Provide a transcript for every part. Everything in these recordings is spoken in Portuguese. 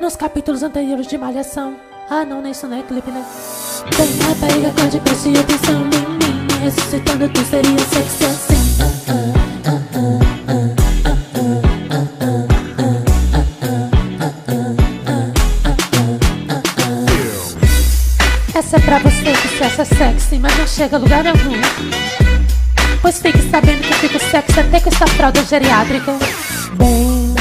nos capítulos anteriores de Malhação. Ah, não, nem isso não é clipe, né? Tem rapariga, acorde, preste atenção em mim. Me ressuscitando, tu seria sexy assim. Essa é pra você que se acha sexy, mas não chega a lugar nenhum. Pois fique sabendo que fico sexy até com essa fralda geriátrica. Bem,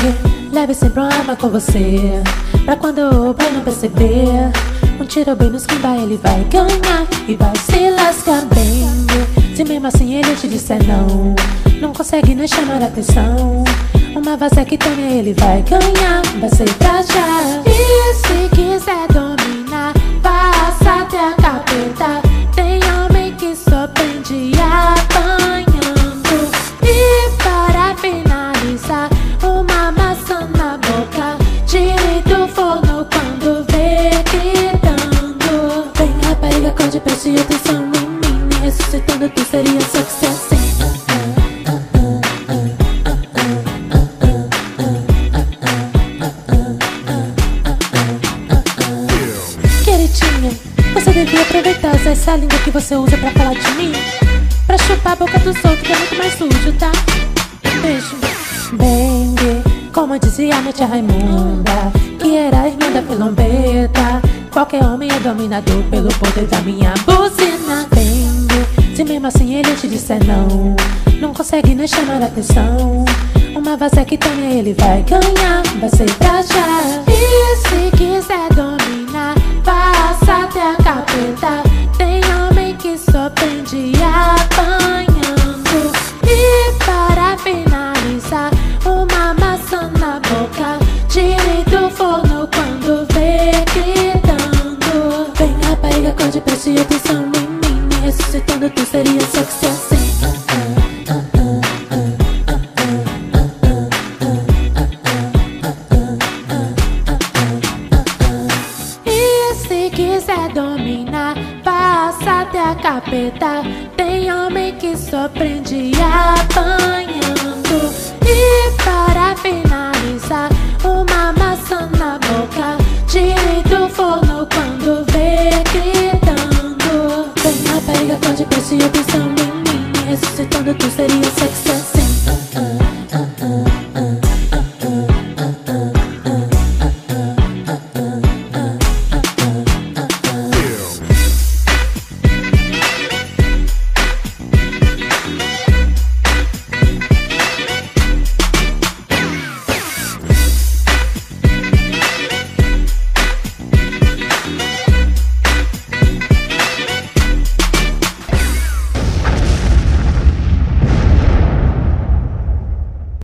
leve sempre uma arma com você. Pra quando o pai não perceber. Um tiro bem no skin ele vai ganhar e vai se lascar bem. Se mesmo assim ele te disser não, não consegue nem chamar atenção. Uma vasectomia ele vai ganhar, vai ser pra já. E se quiser dominar, passa até a capeta. Tem homem que só prende apanhando. Acorde, preste atenção em mim. Me ressuscitando, tu seria sexy assim. Você devia aproveitar essa língua que você usa pra falar de mim. Pra chupar a boca dos outros, que é muito mais sujo, tá? Beijo. Bang, como dizia minha tia Raimunda, que era a irmã da filombeta. Qualquer homem é dominador pelo poder da minha buzina. Bang, se mesmo assim ele te disser não, não consegue nem chamar atenção. Uma vasectomia ele vai ganhar, vai ser pra já. E se quiser coração em mim Me ressuscitando tu seria sexy assim E se quiser dominar Faça até a capeta. Tem homem que só prende pode perceber opção em mim Me ressuscitando tu seria sexy.